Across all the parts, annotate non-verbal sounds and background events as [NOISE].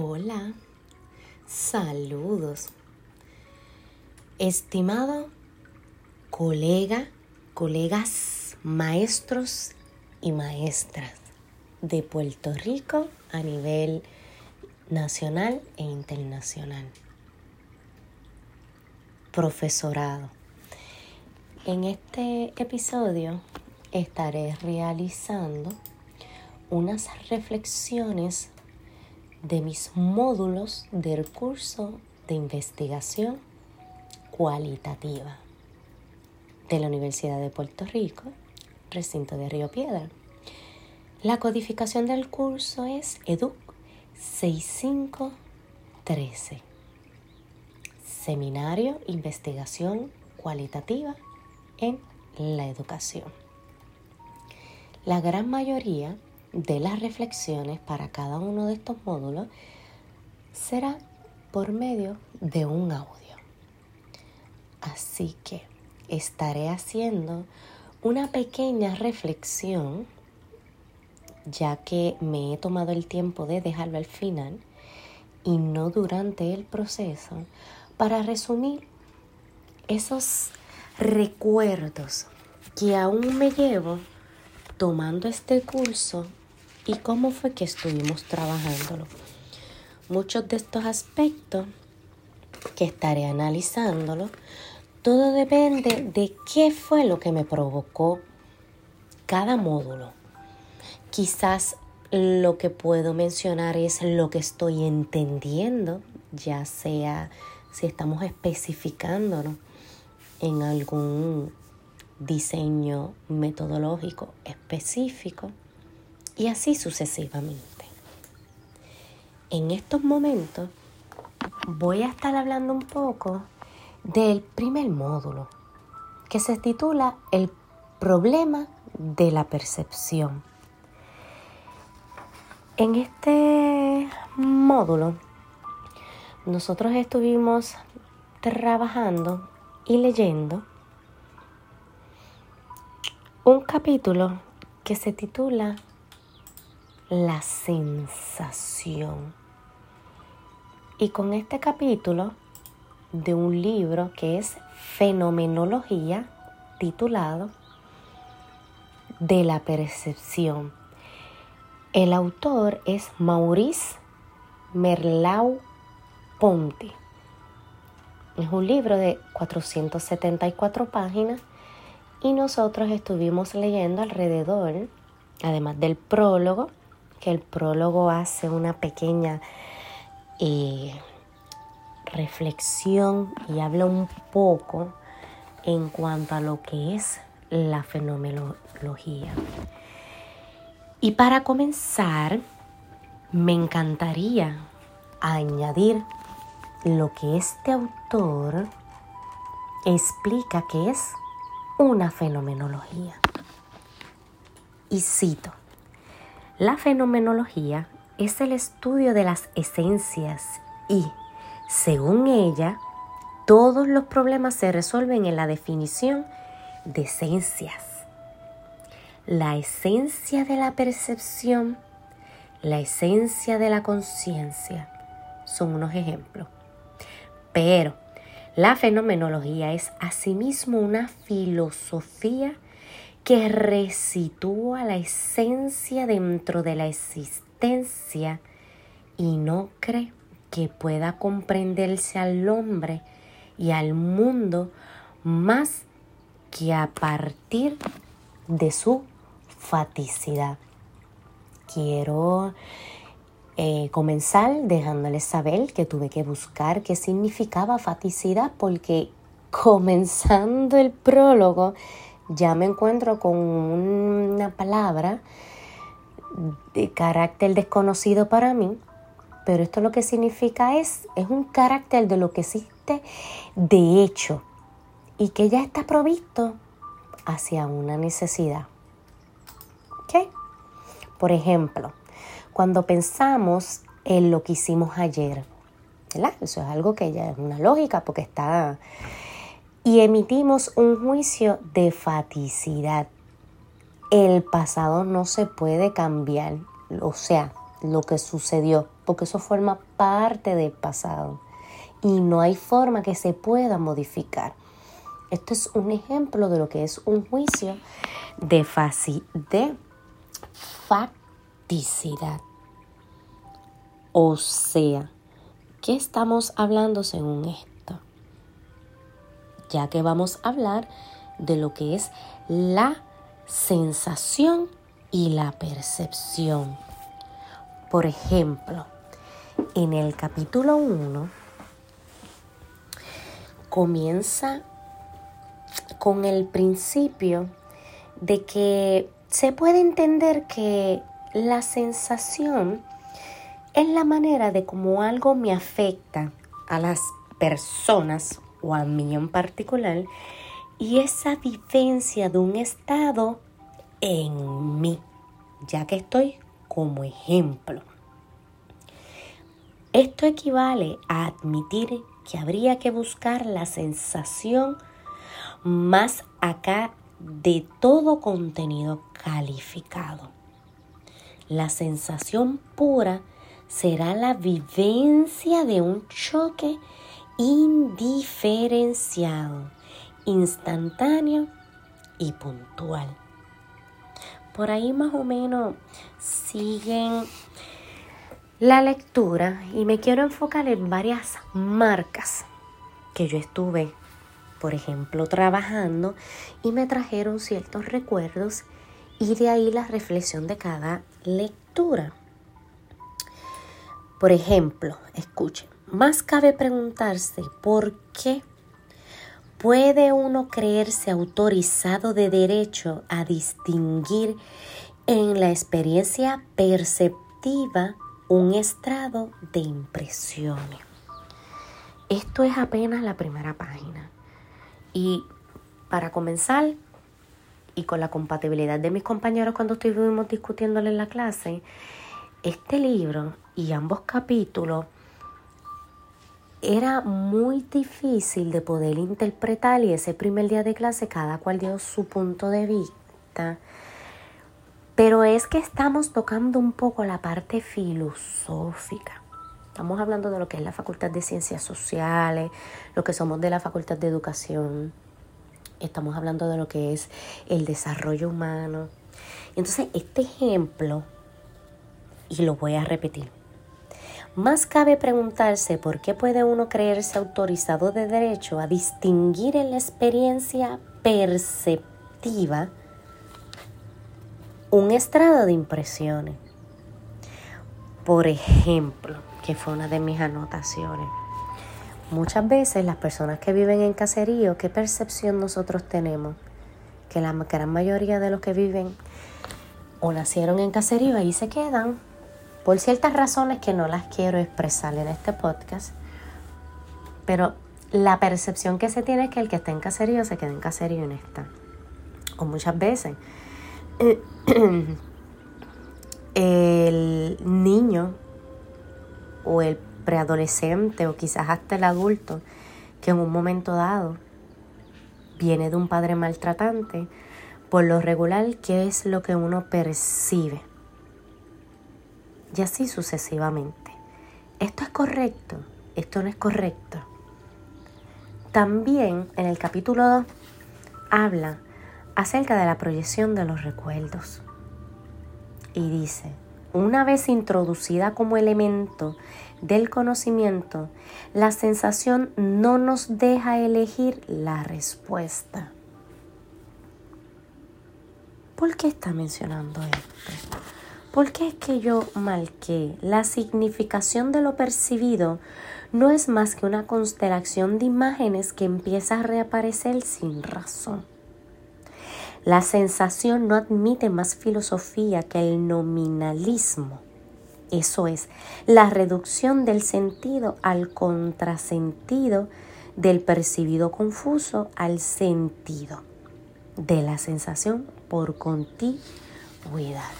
Hola, saludos. Estimado colega, colegas, maestros y maestras de Puerto Rico a nivel nacional e internacional. Profesorado. En este episodio estaré realizando unas reflexiones de mis módulos del curso de investigación cualitativa de la Universidad de Puerto Rico, recinto de Río Piedra. La codificación del curso es EDUC 6513. Seminario Investigación Cualitativa en la Educación. La gran mayoría de las reflexiones para cada uno de estos módulos será por medio de un audio. Así que estaré haciendo una pequeña reflexión, ya que me he tomado el tiempo de dejarlo al final y no durante el proceso, para resumir esos recuerdos que aún me llevo tomando este curso y cómo fue que estuvimos trabajándolo. Muchos de estos aspectos que estaré analizándolo, todo depende de qué fue lo que me provocó cada módulo. Quizás lo que puedo mencionar es lo que estoy entendiendo, ya sea si estamos especificándonos en algún diseño metodológico específico y así sucesivamente. En estos momentos voy a estar hablando un poco del primer módulo que se titula El problema de la percepción. En este módulo nosotros estuvimos trabajando y leyendo un capítulo que se titula la sensación. Y con este capítulo de un libro que es Fenomenología, titulado De la percepción. El autor es Maurice Merlau Ponti. Es un libro de 474 páginas y nosotros estuvimos leyendo alrededor, además del prólogo, que el prólogo hace una pequeña eh, reflexión y habla un poco en cuanto a lo que es la fenomenología. Y para comenzar, me encantaría añadir lo que este autor explica que es una fenomenología. Y cito, la fenomenología es el estudio de las esencias y, según ella, todos los problemas se resuelven en la definición de esencias. La esencia de la percepción, la esencia de la conciencia son unos ejemplos. Pero la fenomenología es asimismo una filosofía que resitúa la esencia dentro de la existencia y no cree que pueda comprenderse al hombre y al mundo más que a partir de su faticidad. Quiero eh, comenzar dejándoles saber que tuve que buscar qué significaba faticidad porque [LAUGHS] comenzando el prólogo ya me encuentro con una palabra de carácter desconocido para mí, pero esto lo que significa es, es un carácter de lo que existe de hecho y que ya está provisto hacia una necesidad. ¿Ok? Por ejemplo, cuando pensamos en lo que hicimos ayer, ¿verdad? Eso es algo que ya es una lógica porque está y emitimos un juicio de faticidad. El pasado no se puede cambiar, o sea, lo que sucedió porque eso forma parte del pasado y no hay forma que se pueda modificar. Esto es un ejemplo de lo que es un juicio de, de facticidad. O sea, ¿qué estamos hablando según esto? Ya que vamos a hablar de lo que es la sensación y la percepción. Por ejemplo, en el capítulo 1 comienza con el principio de que se puede entender que la sensación es la manera de cómo algo me afecta a las personas o a mí en particular y esa vivencia de un estado en mí, ya que estoy como ejemplo. Esto equivale a admitir que habría que buscar la sensación más acá de todo contenido calificado. La sensación pura será la vivencia de un choque indiferenciado, instantáneo y puntual. Por ahí más o menos siguen la lectura y me quiero enfocar en varias marcas que yo estuve, por ejemplo, trabajando y me trajeron ciertos recuerdos y de ahí la reflexión de cada lectura. Por ejemplo, escuchen, más cabe preguntarse por qué puede uno creerse autorizado de derecho a distinguir en la experiencia perceptiva un estrado de impresiones. Esto es apenas la primera página. Y para comenzar, y con la compatibilidad de mis compañeros cuando estuvimos discutiéndole en la clase, este libro y ambos capítulos era muy difícil de poder interpretar y ese primer día de clase cada cual dio su punto de vista pero es que estamos tocando un poco la parte filosófica. Estamos hablando de lo que es la Facultad de Ciencias Sociales, lo que somos de la Facultad de Educación. Estamos hablando de lo que es el desarrollo humano. Entonces, este ejemplo, y lo voy a repetir, más cabe preguntarse por qué puede uno creerse autorizado de derecho a distinguir en la experiencia perceptiva un estrado de impresiones. Por ejemplo, que fue una de mis anotaciones. Muchas veces las personas que viven en caserío, ¿qué percepción nosotros tenemos? Que la gran mayoría de los que viven o nacieron en caserío ahí se quedan por ciertas razones que no las quiero expresar en este podcast. Pero la percepción que se tiene es que el que está en caserío se queda en caserío en esta. O muchas veces [CLEARS THROAT] el niño o el preadolescente o quizás hasta el adulto que en un momento dado viene de un padre maltratante, por lo regular, ¿qué es lo que uno percibe? Y así sucesivamente. ¿Esto es correcto? ¿Esto no es correcto? También en el capítulo 2 habla acerca de la proyección de los recuerdos. Y dice, una vez introducida como elemento del conocimiento, la sensación no nos deja elegir la respuesta. ¿Por qué está mencionando esto? Porque es que yo marqué la significación de lo percibido no es más que una constelación de imágenes que empieza a reaparecer sin razón. La sensación no admite más filosofía que el nominalismo. Eso es, la reducción del sentido al contrasentido, del percibido confuso al sentido, de la sensación por continuidad.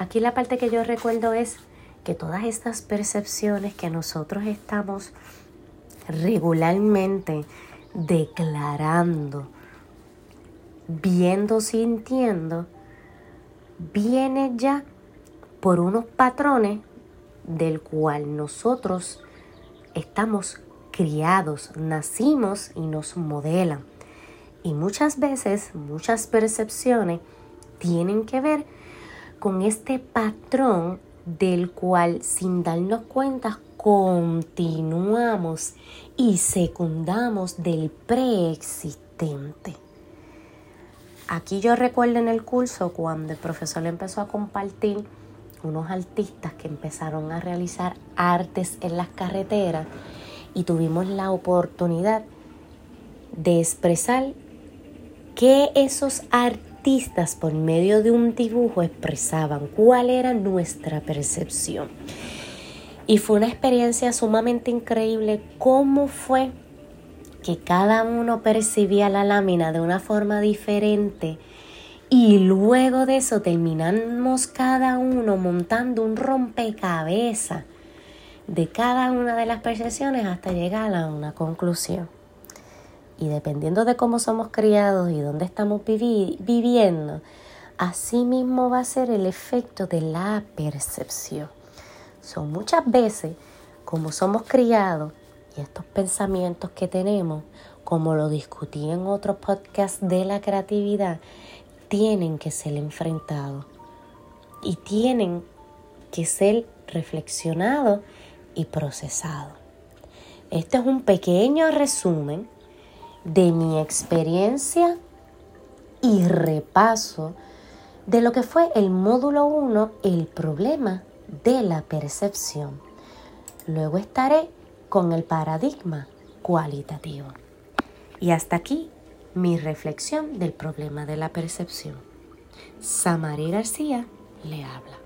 Aquí la parte que yo recuerdo es que todas estas percepciones que nosotros estamos regularmente declarando, viendo, sintiendo, viene ya por unos patrones del cual nosotros estamos criados, nacimos y nos modelan. Y muchas veces, muchas percepciones tienen que ver con este patrón del cual sin darnos cuenta continuamos y secundamos del preexistente. Aquí yo recuerdo en el curso cuando el profesor empezó a compartir unos artistas que empezaron a realizar artes en las carreteras y tuvimos la oportunidad de expresar que esos artistas por medio de un dibujo expresaban, cuál era nuestra percepción. Y fue una experiencia sumamente increíble cómo fue que cada uno percibía la lámina de una forma diferente y luego de eso terminamos cada uno montando un rompecabezas de cada una de las percepciones hasta llegar a una conclusión. Y dependiendo de cómo somos criados y dónde estamos viviendo, así mismo va a ser el efecto de la percepción. Son muchas veces, como somos criados, y estos pensamientos que tenemos, como lo discutí en otro podcast de la creatividad, tienen que ser enfrentados y tienen que ser reflexionados y procesado. Este es un pequeño resumen de mi experiencia y repaso de lo que fue el módulo 1, el problema de la percepción. Luego estaré con el paradigma cualitativo. Y hasta aquí mi reflexión del problema de la percepción. Samari García le habla.